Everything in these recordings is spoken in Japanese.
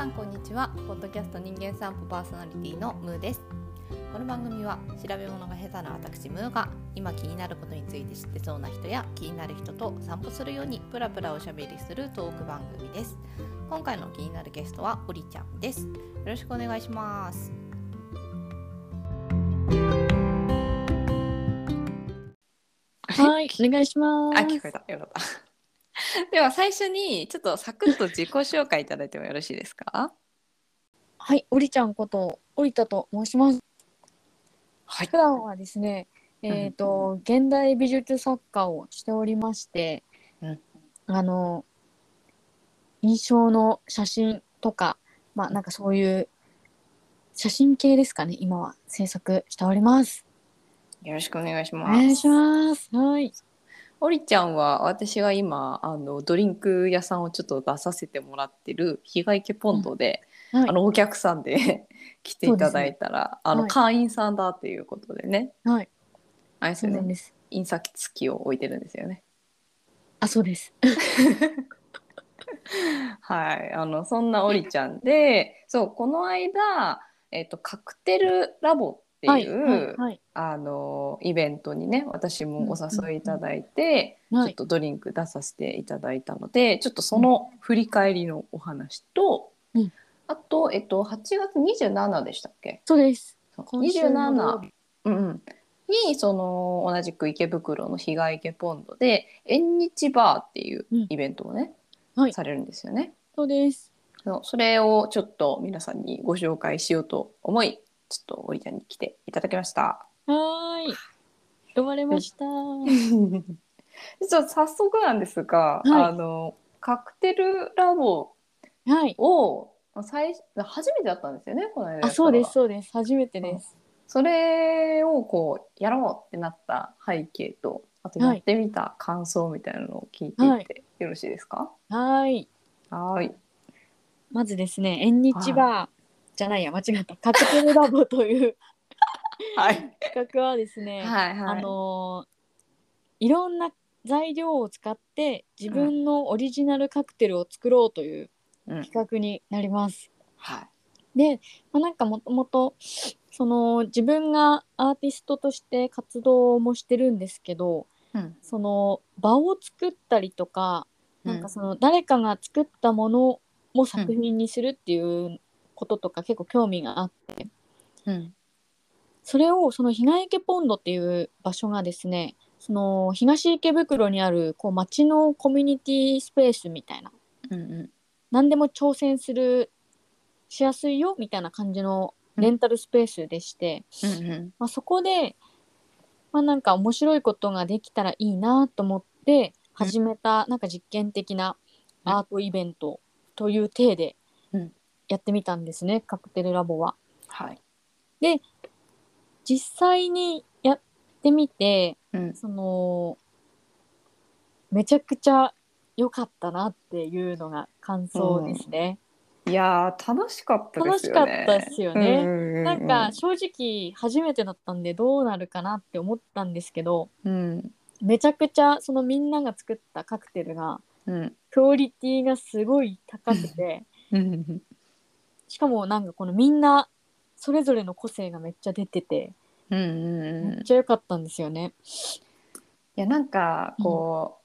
さんこんにちは。ポッドキャスト人間散歩パーソナリティのムーです。この番組は調べ物が下手な私ムーが今気になることについて知ってそうな人や気になる人と散歩するようにプラプラおしゃべりするトーク番組です。今回の気になるゲストはおりちゃんです。よろしくお願いします。はい、お願いします。あ聞こえた。よかった では最初にちょっとサクッと自己紹介いただいてもよろしいですか？はい、おりちゃんこと、おりたと申します。はい普段はですね、えっ、と、現代美術作家をしておりまして、うんあの、印象の写真とか、まあなんかそういう写真系ですかね、今は制作しております。よろしくお願いしおます願いします。はい。おりちゃんは私が今あのドリンク屋さんをちょっと出させてもらってる日帰池ポンドで、はいあのお客さんで 来ていただいたら、あの、はい会員さんだっていうことでねはい。あれですよねそうなんです。印刷付きを置いてるんですよね。あ、そうです。はいあのそんなおりちゃんでそうこの間、えっとカクテルラボっていう。あのイベントにね私もお誘いいただいて、はい。ちょっとドリンク出させていただいたのでちょっとその振り返りのお話と、うん。あと、えっと、8月27でしたっけ？そうです。そう。今週の土曜27日、うんうん、にその同じく池袋の日帰池ポンドで縁日バーっていううんイベントをね、はい。されるんですよね。そうです。それをちょっと皆さんにご紹介しようと思いちょっとおりちゃんに来ていただきました。はーい。呼ばれました。実は早速なんですが、はいあのカクテルラボはい。を最初めてだったんですよねこの間やったのあ、そうです、そうです。初めてです。それをこうやろうってなった背景とあとやってみた感想みたいなのを聞いていってよろしいですか？はーい。はーいまずですね、縁日バーじゃないや、間違った。カクテルラボというはい。企画はですね、はいはい。あのーいろんな材料を使って自分のオリジナルカクテルを作ろうといううん。企画になります。はい。で、まあ、なんかもともとその自分がアーティストとして活動もしてるんですけどうん。その場を作ったりとか、うんなん。かその誰かが作ったものを作品にするっていうこととか結構興味があって。うん。それをその東池ポンドっていう場所がですねその東池袋にあるこう町のコミュニティスペースみたいな。うんうん。何でも挑戦するしやすいよみたいな感じのレンタルスペースでして、うんうん。まあ、そこで、まあ、なんか面白いことができたらいいなと思って始めたなんか実験的なアートイベントという体でうんやってみたんですね、カクテルラボは。はい。実際にやってみてうん。そのめちゃくちゃ良かったなっていうのが感想ですね。いやー楽しかったですよね。楽しかったですよね。うんうんうんなんか正直初めてだったんでどうなるかなって思ったんですけどうん。めちゃくちゃそのみんなが作ったカクテルがうん。クオリティがすごい高くてうんしかもなんかこのみんなそれぞれの個性がめっちゃ出ててうんうんうんめっちゃ良かったんですよね。いやなんかこ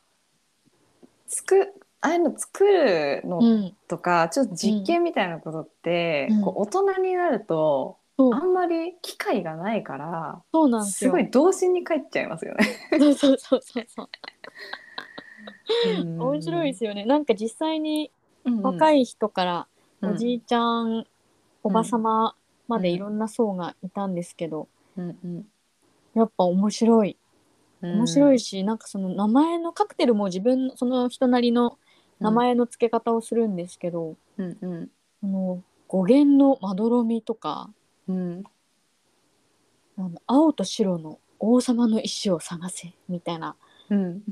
う、つくああいうの作るのうん、とか、ちょっと実験みたいなことって、うんこう大人になると、あんまり機会がないからそうなんですよ。すごい童心に帰っちゃいますよね。そうそうそうそうそう。うん面白いですよね。なんか実際にうんうん若い人からうんおじいちゃん、おばさままでうん。いろんな層がいたんですけど、うんうん。やっぱ面白い。うん。面白いし、なんかその名前のカクテルも自分のその人なりの名前の付け方をするんですけど、うんうん。その語源のまどろみとかうん。あの青と白の王様の石を探せみたいな。うん。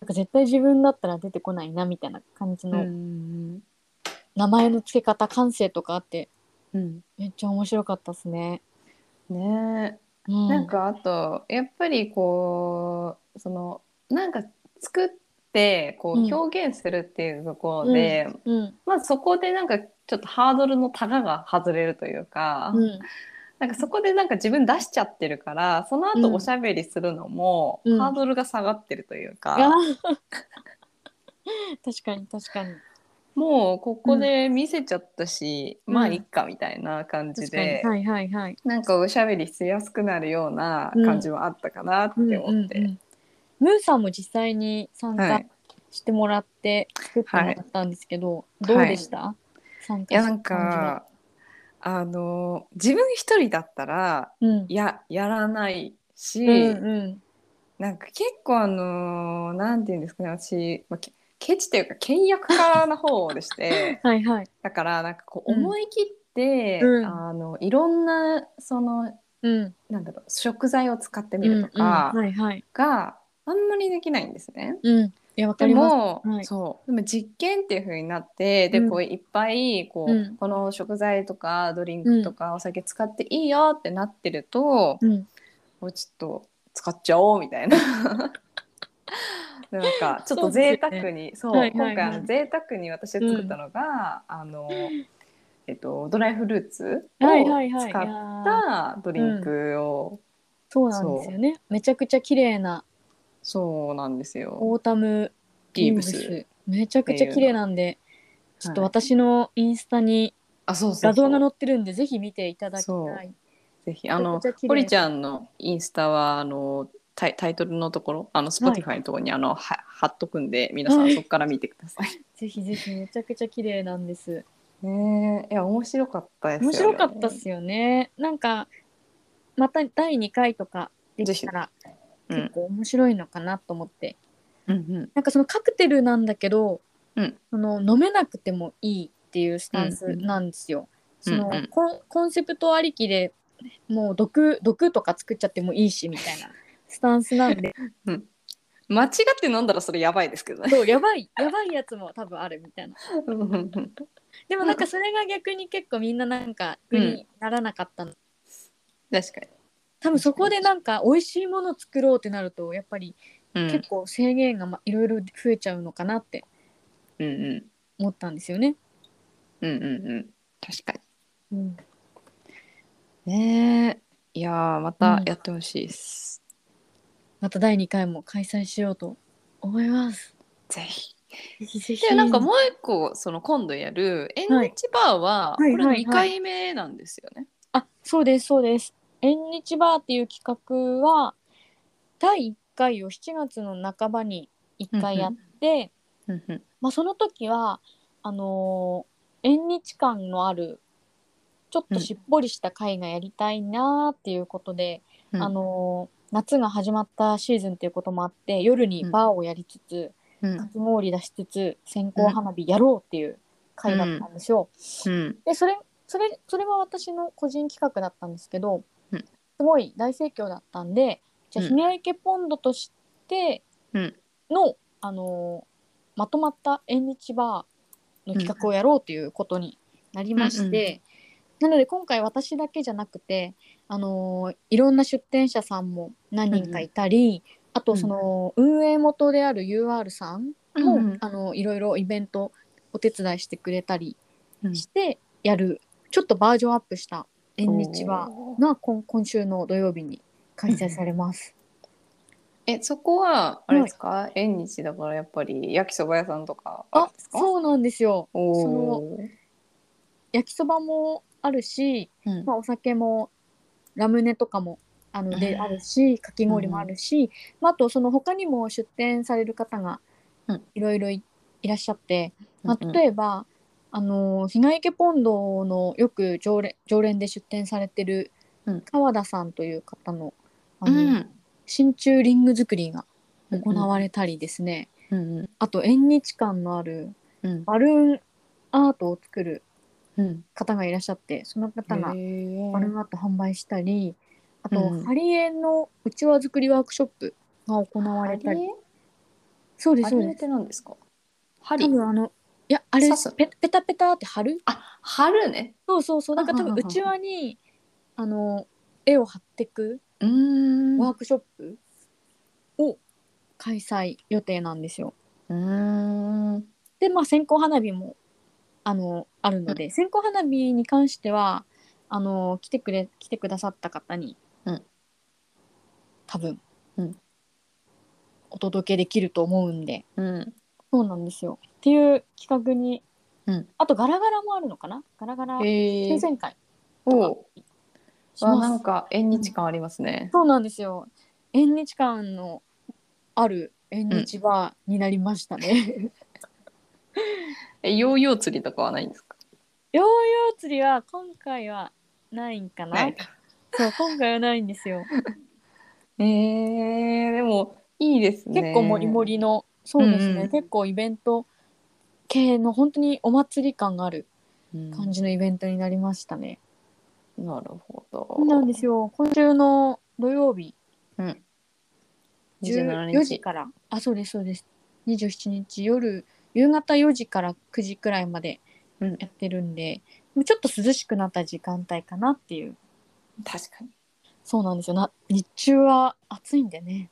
なんか絶対自分だったら出てこないなみたいな感じうのん名前の付け方感性とかあってうん。めっちゃ面白かったですね。ね。えうん、なんかあとやっぱりこうそのなんか作っってこうん。う表現するっていうところで、うん。まずそこでなんかちょっとハードルのタガが外れるというか、うん。なんかそこでなんか自分出しちゃってるからそのうん。後おしゃべりするのも、うん。ハードルが下がってるというか、あ 確かに確かにもうここで見せちゃったし、うん。まあいっかみたいな感じで、はいはいはい。なんかおしゃべりしやすくなるような感じはあったかなって思って。うんうんうんムーさんも実際に参加はい。してもらって作ってもらったんですけど、いどうでした、参加いやなんかあの自分一人だったらうん。ややらないし、うんうん。なんか結構あのなんて言うんですかね私、まあ、けケチというか倹約家な方でして はいはい。だからなんかこううん。思い切って、うん。あのいろんなそのうん。なんだろう食材を使ってみるとかうんうん。はいはい。があんまりできないんですね。うん。でも、はい。そう。でも実験っていう風になってでうん。こういっぱいこう、うん。この食材とかドリンクとかお酒使っていいよってなってると、うん。もうちょっと使っちゃおうみたいな。なんかちょっと贅沢にそう,、はいはいはい。今回あの贅沢に私が作ったのが、あのえっとドライフルーツを使ったドリンクを、そうなんですよね。めちゃくちゃ綺麗な。そうなんですよ。オータムリーブス。めちゃくちゃ綺麗なんでちょっと私のインスタに画像が載ってるんでぜひ見ていただきたい。ぜひあの堀ちゃんのインスタはあのタイタイトルのところあの Spotify のところにあの、は貼っとくんで皆さはい。んそこから見てください。ぜひぜひめちゃくちゃ綺麗なんです。ねえ。いや面白かったですよ、面ね。白かったっすよね。なんかまた第2回とかできたらうん。結構面白いのかなと思って、うんうん。なんかそのカクテルなんだけど、うん。その飲めなくてもいいっていうスタンスなんですよ。その、うん。うんコンコンセプトありきでもう毒毒とか作っちゃってもいいしみたいなスタンスなんで 間違って飲んだらそれやばいですけどね。そうやばいやばいやつも多分あるみたいな。でもなんかそれが逆に結構みんななんか苦にならなかったの、確か多分そこでなんか美味しいものを作ろうってなるとやっぱりに。うん結構制限がまいろいろ増えちゃうのかなってうんうん思ったんですよね。うんうんうん確かうん、に。ねえいやーまたやってほしいです。また第2回も開催しようと思います。ぜひ。ぜひぜひ。でなんかもう一個その今度やる縁日バーはこはいれ2はいはい回目なんですよね。あそうですそうです。縁日バーっていう企画は第1回を7月の半ばに1回やって、うんうんまあ、その時はあのー縁日感のあるちょっとしっぽりした回がやりたいなーっていうことで、うんあのー夏が始まったシーズンっていうこともあって夜にバーをやりつつ、うん。かき氷出しつつ線香花火やろうっていう回だったんですよ。うん。でそれそれそれは私の個人企画だったんですけど、うん。すごい大盛況だったんでじゃあうん。池ポンドとしてうん。の、あのーまとまった縁日バーの企画をやろうということになりまして、なので今回私だけじゃなくて、あのーいろんな出店者さんも何人かいたり、あとその運営元である UR さんも、うんあのいろいろイベントお手伝いしてくれたりうん。してやる、ちょっとバージョンアップした縁日バおー。が今今週の土曜日に開催されます。えそこはあれですか、縁日だからやっぱり焼きそば屋さんとかあるんあですか？そうなんですよ。おそのー焼きそばもあるし、うん。まあ、お酒もラムネとかもあのでうん。あるしかき氷もあるし、まあ、あとその他にも出店される方がうん。いろいろいいらっしゃって、まあ、例えば、あの日帰池ポンドのよく常連常連で出店されてるうん。川田さんという方のあの、うん。真鍮リング作りがうん行われたりですね、うんうん。あと縁日感のあるうん。バルーンアートを作るうん方がいらっしゃってその方がバルーンアート販売したりあと、うん。ハリエのうちわ作りワークショップが行われたり。そうですそうです。ですか？針多分あのいやあれペペタペタって貼る？あ春ね。そうそうそう。なんか多分うちわにあの絵を貼ってくワークショップを開催予定なんですよ。ううん。でまあ線香花火もあのあるので、線香花火に関してはあの来てくれ来てくださった方に、うん。多分、うん。お届けできると思うんでうん。そうなんですよ。っていう企画に、うん。あとガラガラもあるのかな？ガラガラ抽選会。おします。わなんか縁日感ありますね。そうなんですよ。縁日感のある縁日バーになりましたね、えヨーヨー釣りとかはないんですか？ヨーヨー釣りは今回はないんかな。ない。そう今回はないんですよ。えー、でもいいですね。結構もりもりのそうですね、うんうん。結構イベント系の本当にお祭り感があるうん。感じのイベントになりましたね、なるほど。そうなんですよ。今週の土曜日。うん。27 14日時から。あそうですそうです。27日夜夕方4時から9時くらいまでうんやってるんで、もうちょっと涼しくなった時間帯かなっていう。確かに。そうなんですよ。な日中は暑いんでね。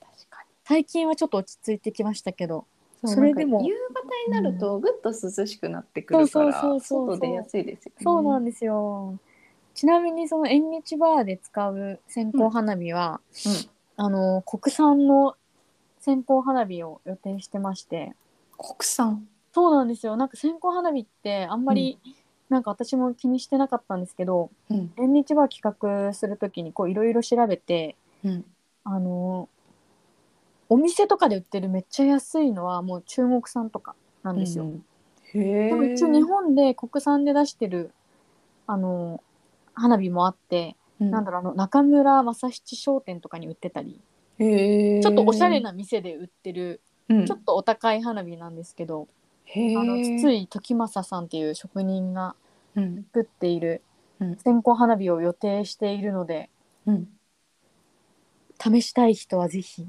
確かに。最近はちょっと落ち着いてきましたけどそれでも夕方になるとぐっと涼しくなってくるから、そうそうそうそう。外出やすいですよね。そうなんですよ。ちなみにその縁日バーで使う線香花火は、うん。あの国産の線香花火を予定してまして国産。そうなんですよなんか線香花火ってあんまり、なんか私も気にしてなかったんですけどうん。縁日バー企画する時にこういろいろ調べてうん。あのお店とかで売ってるめっちゃ安いのはもう中国産とかなんですよ。うんへえ。でも一応日本で国産で出してるあの花火もあって、うんなんだろうあの中村正七商店とかに売ってたり、へえ。ちょっとおしゃれな店で売ってる、うん。ちょっとお高い花火なんですけど。あの筒井時政さんっていう職人がうん。作っているうん線香花火を予定しているのでうん。試したい人はぜひ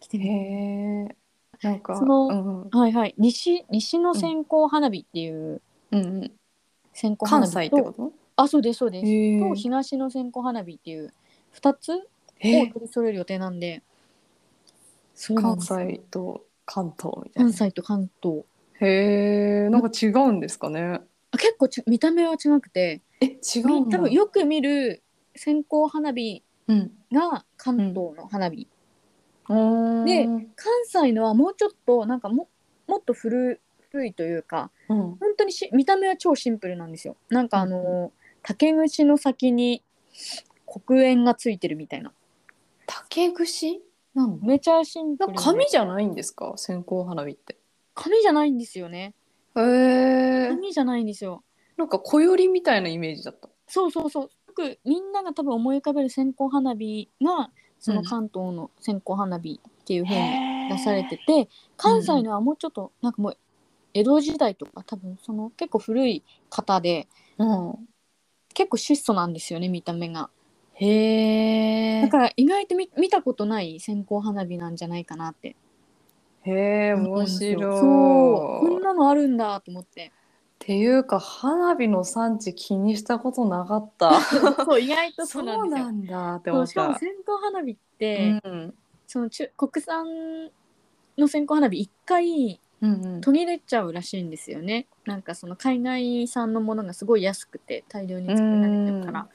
来てへみて。え。なんか。そのうんうん。はいはい西西の線香花火っていううんうん。線香花関火と？あそうですそうです。と東の線香花火っていう2つを取り揃える予定なんで、そうなん関ですよ西と関東みたいな関。西と関東へえ。なんか違うんですかね。あ結構ち見た目は違くてえ、違うんだ。多分よく見る線香花火うん。が関東の花火、うん。で関西のはもうちょっとなんかももっと古古いというかうん。本当にし見た目は超シンプルなんですよなんかあの、竹串の先に黒煙がついてるみたいな竹串？なん？めちゃシンプル紙じゃないんですか？線香花火って。紙じゃないんですよね。へえ。紙じゃないんですよ。なんか小よりみたいなイメージだった。そうそうそう。よくみんなが多分思い浮かべる線香花火がその関東の線香花火っていう風に出されてて、関西のはもうちょっとなんかもう江戸時代とか多分その結構古い方でうん。結構質素なんですよね見た目がへえだ。から意外と見見たことない線香花火なんじゃないかなって。へえ、面白い。そう。こんなのあるんだと思って。っていうか花火の産地気にしたことなかった。そう意外とそそううなんだって思った。しかも線香花火って、うん。その中国産の線香花火一回うんうん。途切れちゃうらしいんですよね。なんかその海外産のものがすごい安くて大量に作られてるから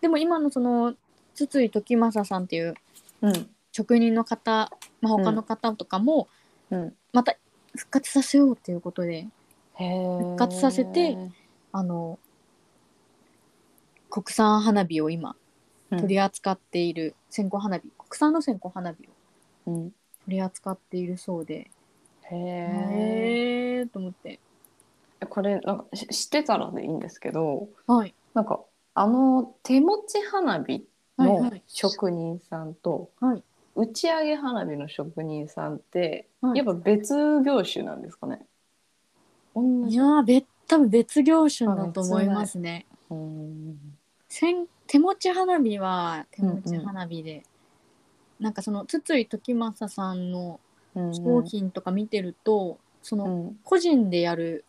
でも今のその筒井時政さんっていううん職人の方、まあ、他の方とかもうん。また復活させようっていうことで。復活させてあの国産花火を今うん取り扱っている線香花火、国産の線香花火をうん。取り扱っているそうでへえ。へえーと思ってこれなんかし知ってたらでいいんですけど、はいなんかあの手持ち花火の職人さんとはい。打ち上げ花火の職人さんってはい。やっぱ別業種なんですかね？いやー別多分別業種だと思いますね。うん。線手持ち花火は手持ち花火で、なんかその筒井時政さんのうん商品とか見てると、そうのん。個人でやる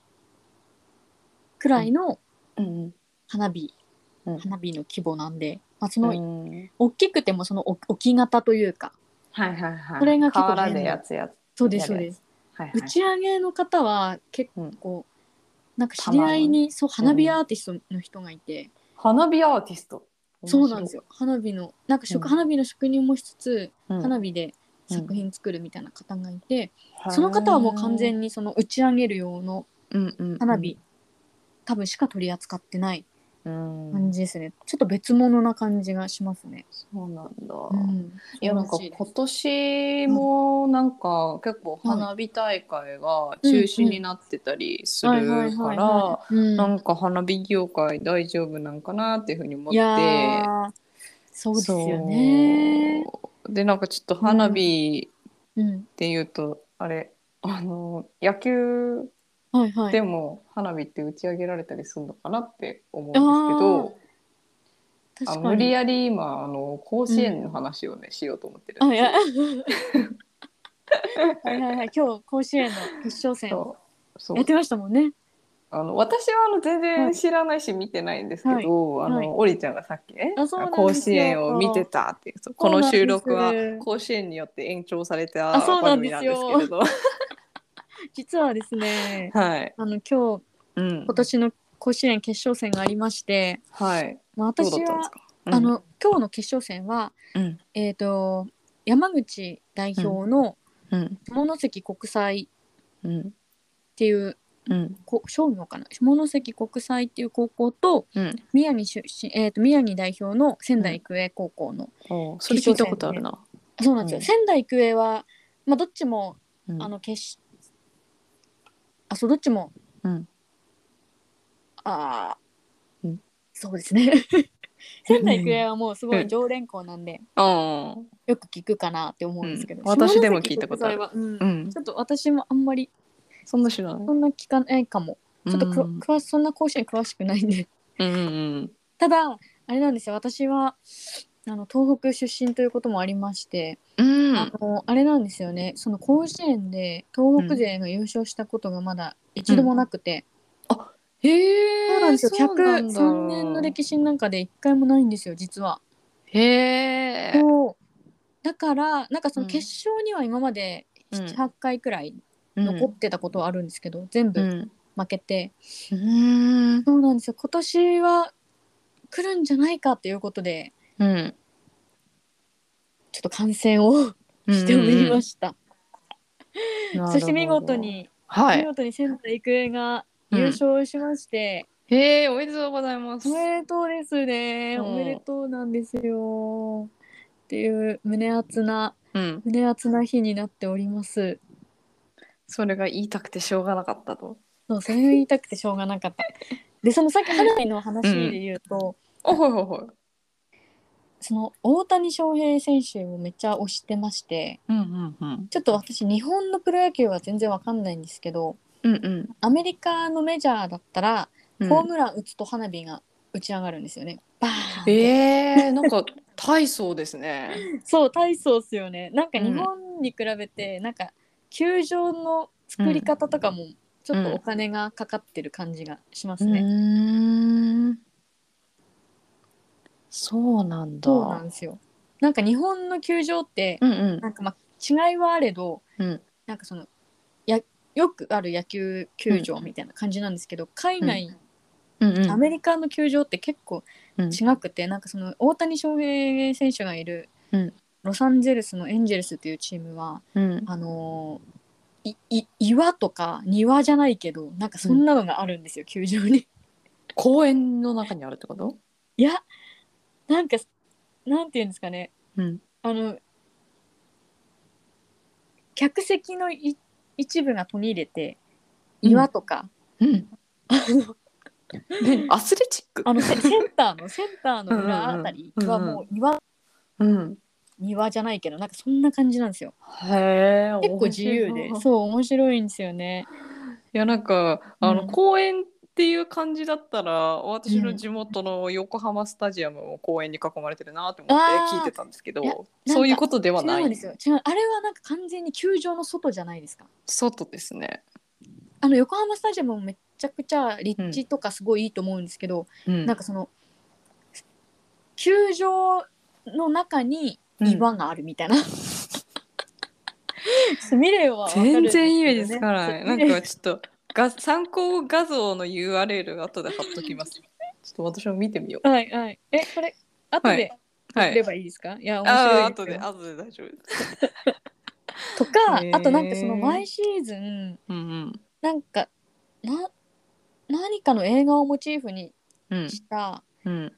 くらいのうん。花火、うん花火の規模なんで、まあ、その、うん。大きくてもその置置き型というかはいはいはい。これが結構瓦でやつやつ。そうですそうです。はい打ち上げの方は結構、なんか知り合いにそう花火アーティストの人がいて、花火アーティスト。そうなんですよ。花火のなんか職、うん。花火の職人もしつつ、うん。花火で作品作るみたいな方がいて、その方はもう完全にその打ち上げる用のうんうんうん。花火、多分しか取り扱ってないうん感じですね、ちょっと別物な感じがしますね、そうなんだ、うん、いやなんか今年もなんか結構花火大会が中止になってたりするからなんか花火業界大丈夫なんかなっていうふうに思って。ー。そうですよね。でなんかちょっと花火うん、っていうと、あれあの野球はいはい。でも花火って打ち上げられたりするのかなって思うんですけどあ。無理やり今あの甲子園の話をね、しようと思ってるんですよや。はいはいはい。今日甲子園の決勝戦やってましたもんね。あの私はあの全然知らないし見てないんですけど、はいあの、はいオリちゃんがさっきね甲子園を見てたっていうこの収録は甲子園によって延長されたあそうなん番組なんですよですけれど、実はですね、はい、あの今日うん、今年の甲子園決勝戦がありまして、はい、まあ、私どうん。あの今日の決勝戦はうん、えっ、と山口代表のうん、下関国際うん、っていううん、こ商業かな？下関国際っていう高校とうん、宮城出身、えー、と宮城代表の仙台育英高校の、おそれ聞いたことあるな。そうなんですよ、うん。仙台育英は、まあ、どっちもうん。あの決しあそうどっちも。うん、あー、うん。そうですね。仙台育英はもうすごい常連校なんで、ああ、よく聞くかなって思うんですけど、うん。私でも聞いたことある。下関国際は、うん。うん。ち、ょっと私もあんまりそんな知らない？そんな聞かないかも。ちょっとくわうん詳しそんな甲子園詳しくないんで。うん、うん、ただあれなんですよ。私はあの東北出身ということもありまして、うん、あのあれなんですよね。その甲子園で東北勢が優勝したことがまだ一度もなくて、へえ、そうなんですよ。そうなんだ。103年の歴史の中で一回もないんですよ実は。へえ。そう。だからなんかそのうん。決勝には今までうん。78回くらいうん。残ってたことはあるんですけど、全部うん、負けて、うん、そうなんですよ。今年は来るんじゃないかということでうん、ちょっと観戦をしておりました。そして見事に、はい。見事に仙台育英が優勝しまして、へえ、おめでとうございます。おめでとうですね、うん。おめでとうなんですよ。っていう胸熱なうん、胸熱な日になっております。それが言いたくてしょうがなかったと。そうそれを言いたくてしょうがなかった。でそのさっき花火の話で言うと、あ、はいはいはい。その大谷翔平選手をめっちゃ推してましてうんうんうん。ちょっと私日本のプロ野球は全然わかんないんですけどうんうん。アメリカのメジャーだったら、うんホームラン打つと花火が打ち上がるんですよね。バーンええなんか大層ですね。そう体操っすよね。なんかうん日本に比べて、なんか球場の作り方とかもちょっとお金がかかってる感じがしますね。ん。そうなんだ。そうなんですよ。なんか日本の球場って、うんうんなんかまあ違いはあれど、うんなんかそのやよくある野球球場みたいな感じなんですけど、海外、うんうんアメリカの球場って結構うん違くて、なんかその大谷翔平選手がいる、うんロサンゼルスのエンジェルスっていうチームはうんあのーいい岩とか庭じゃないけどなんかそんなのがあるんですよ、球場に。公園の中にあるってこと？いやなんかなんていうんですかねうんあの客席のい一部が途切れて岩とか、うん。あのねアスレチック。あのセセンターのセンターの裏あたりはもう岩、うん。庭じゃないけどなんかそんな感じなんですよ。へえ。結構自由でそう面白いんですよね。いやなんかあの、うん公園っていう感じだったら私の地元の横浜スタジアムも公園に囲まれてるなと思って聞いてたんですけあーいやど、そういうことではない。違うんですよ。違うあれはなんか完全に球場の外じゃないですか。外ですね。あの横浜スタジアムもめちゃくちゃ立地とかすごいいいと思うんですけど、うん。なんかその球場の中に岩があるみたいな、見ればわかるん全ですけどね。然イメージつかない。なんかちょっとが参考画像の URL 後で貼っときます。ちょっと私も見てみよう。はいはい。えこれ後はい。ではい。送れ。ばいいですか、い、や面白い後で。後で大丈夫です。とかあとなんかその毎シーズンうんうん。なんかな何かの映画をモチーフにうん。した、うん。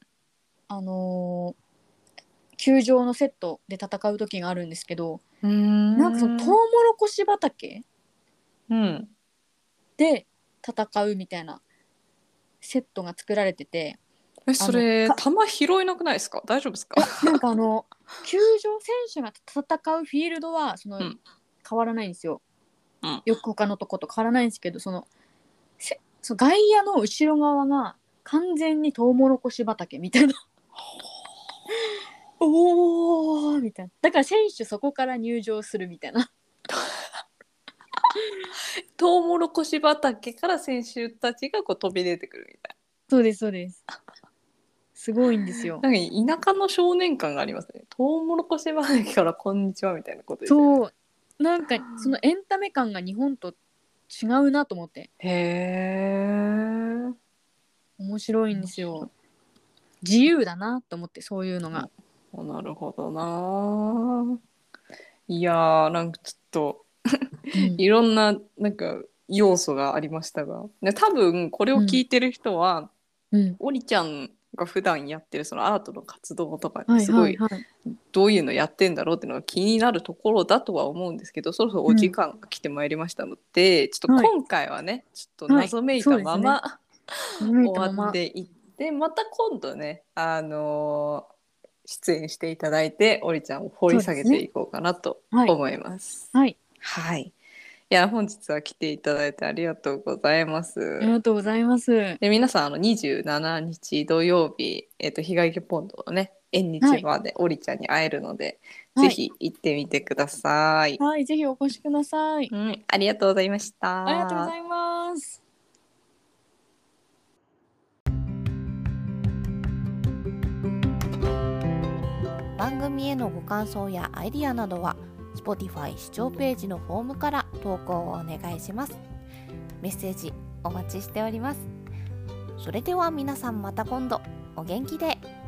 あのー球場のセットで戦う時があるんですけど、うん。なんかそのトウモロコシ畑うんで戦うみたいなセットが作られててえそれか球拾えなくないですか？大丈夫ですか？なんかあの球場選手が戦うフィールドはその、うん。変わらないんですよ、うん。よく他のとこと変わらないんですけどそのせその外野の後ろ側が完全にトウモロコシ畑みたいな。おーみたいな。だから選手そこから入場するみたいなトウモロコシ畑から選手たちがこう飛び出てくるみたいそうですそうですすごいんですよな。なんか田舎の少年感がありますね。トウモロコシ畑からこんにちはみたいなことですよね。そうなんかそのエンタメ感が日本と違うなと思ってへえ。面白いんですよ自由だなと思ってそういうのが、なるほどな。いやーなんかちょっとうんいろんななんか要素がありましたが、ね、多分これを聞いてる人は、うん。おりちゃんが普段やってるそのアートの活動とかはいすごはい。どういうのやってんだろうっていうのが気になるところだとは思うんですけどそろそろお時間が来てまいりましたので、ちょっと今回はね、ちょっと謎めいたまま、終 終わっていってまた今度ねあのー出演していただいておりちゃんを掘り下げていこうかなとはい。思います。はい。はい。いや本日は来ていただいてありがとうございます。ありがとうございますで皆さんあの27日土曜日えっ、と日帰りポンドのね縁日までおりちゃんに会えるので、はいぜひ行ってみてください。はいぜひお越しくださいうん、ありがとうございました。ありがとうございます番組へのご感想やアイディアなどは Spotify 視聴ページのフォームから投稿をお願いします。メッセージお待ちしております。それでは皆さんまた今度。お元気で。